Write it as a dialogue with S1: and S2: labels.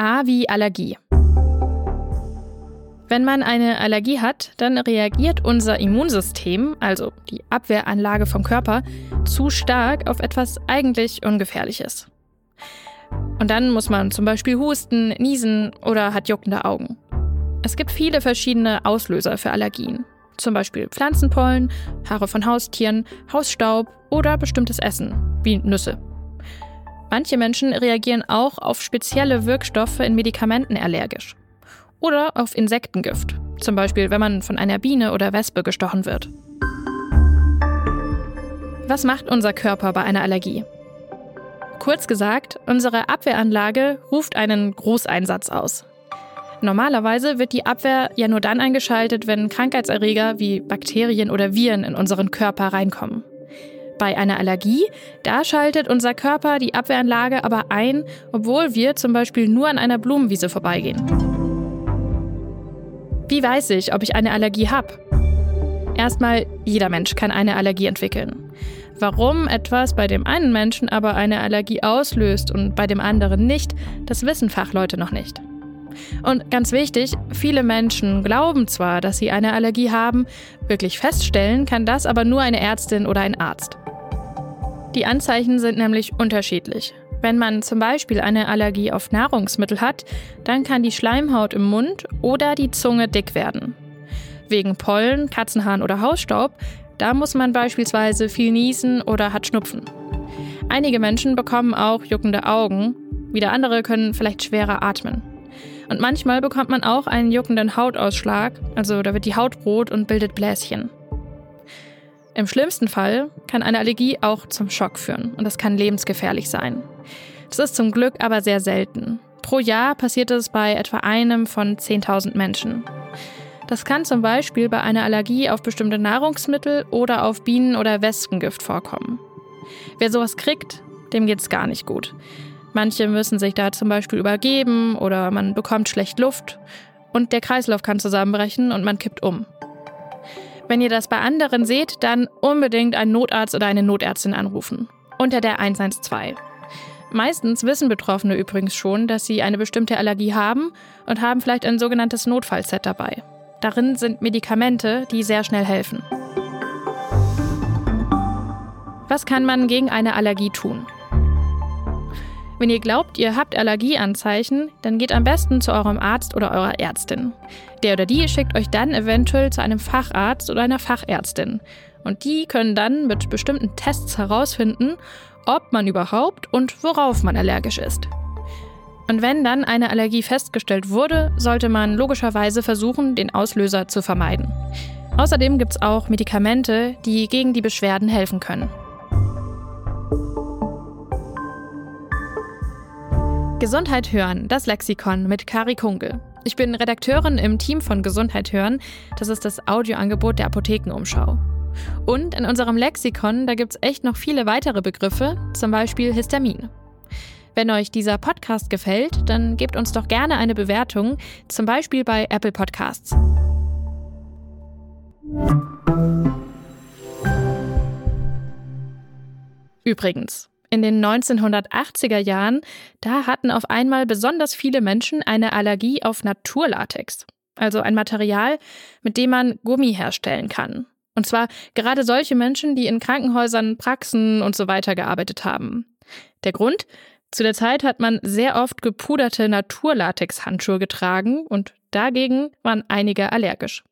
S1: A wie Allergie. Wenn man eine Allergie hat, dann reagiert unser Immunsystem, also die Abwehranlage vom Körper, zu stark auf etwas eigentlich Ungefährliches. Und dann muss man zum Beispiel husten, niesen oder hat juckende Augen. Es gibt viele verschiedene Auslöser für Allergien. Zum Beispiel Pflanzenpollen, Haare von Haustieren, Hausstaub oder bestimmtes Essen, wie Nüsse. Manche Menschen reagieren auch auf spezielle Wirkstoffe in Medikamenten allergisch. Oder auf Insektengift, zum Beispiel wenn man von einer Biene oder Wespe gestochen wird. Was macht unser Körper bei einer Allergie? Kurz gesagt, unsere Abwehranlage ruft einen Großeinsatz aus. Normalerweise wird die Abwehr ja nur dann eingeschaltet, wenn Krankheitserreger wie Bakterien oder Viren in unseren Körper reinkommen. Bei einer Allergie, da schaltet unser Körper die Abwehranlage aber ein, obwohl wir zum Beispiel nur an einer Blumenwiese vorbeigehen. Wie weiß ich, ob ich eine Allergie habe? Erstmal, jeder Mensch kann eine Allergie entwickeln. Warum etwas bei dem einen Menschen aber eine Allergie auslöst und bei dem anderen nicht, das wissen Fachleute noch nicht. Und ganz wichtig, viele Menschen glauben zwar, dass sie eine Allergie haben, wirklich feststellen kann das aber nur eine Ärztin oder ein Arzt. Die Anzeichen sind nämlich unterschiedlich. Wenn man zum Beispiel eine Allergie auf Nahrungsmittel hat, dann kann die Schleimhaut im Mund oder die Zunge dick werden. Wegen Pollen, Katzenhaaren oder Hausstaub, da muss man beispielsweise viel niesen oder hat Schnupfen. Einige Menschen bekommen auch juckende Augen, wieder andere können vielleicht schwerer atmen. Und manchmal bekommt man auch einen juckenden Hautausschlag, also da wird die Haut rot und bildet Bläschen. Im schlimmsten Fall kann eine Allergie auch zum Schock führen und das kann lebensgefährlich sein. Das ist zum Glück aber sehr selten. Pro Jahr passiert es bei etwa einem von 10.000 Menschen. Das kann zum Beispiel bei einer Allergie auf bestimmte Nahrungsmittel oder auf Bienen- oder Wespengift vorkommen. Wer sowas kriegt, dem geht es gar nicht gut. Manche müssen sich da zum Beispiel übergeben oder man bekommt schlecht Luft und der Kreislauf kann zusammenbrechen und man kippt um. Wenn ihr das bei anderen seht, dann unbedingt einen Notarzt oder eine Notärztin anrufen. Unter der 112. Meistens wissen Betroffene übrigens schon, dass sie eine bestimmte Allergie haben und haben vielleicht ein sogenanntes Notfallset dabei. Darin sind Medikamente, die sehr schnell helfen. Was kann man gegen eine Allergie tun? Wenn ihr glaubt, ihr habt Allergieanzeichen, dann geht am besten zu eurem Arzt oder eurer Ärztin. Der oder die schickt euch dann eventuell zu einem Facharzt oder einer Fachärztin. Und die können dann mit bestimmten Tests herausfinden, ob man überhaupt und worauf man allergisch ist. Und wenn dann eine Allergie festgestellt wurde, sollte man logischerweise versuchen, den Auslöser zu vermeiden. Außerdem gibt es auch Medikamente, die gegen die Beschwerden helfen können. Gesundheit hören, das Lexikon mit Kari Kunkel. Ich bin Redakteurin im Team von Gesundheit hören. Das ist das Audioangebot der Apothekenumschau. Und in unserem Lexikon, da gibt es echt noch viele weitere Begriffe, zum Beispiel Histamin. Wenn euch dieser Podcast gefällt, dann gebt uns doch gerne eine Bewertung, zum Beispiel bei Apple Podcasts. Übrigens, in den 1980er Jahren, da hatten auf einmal besonders viele Menschen eine Allergie auf Naturlatex, also ein Material, mit dem man Gummi herstellen kann. Und zwar gerade solche Menschen, die in Krankenhäusern, Praxen und so weiter gearbeitet haben. Der Grund? Zu der Zeit hat man sehr oft gepuderte Naturlatex-Handschuhe getragen und dagegen waren einige allergisch.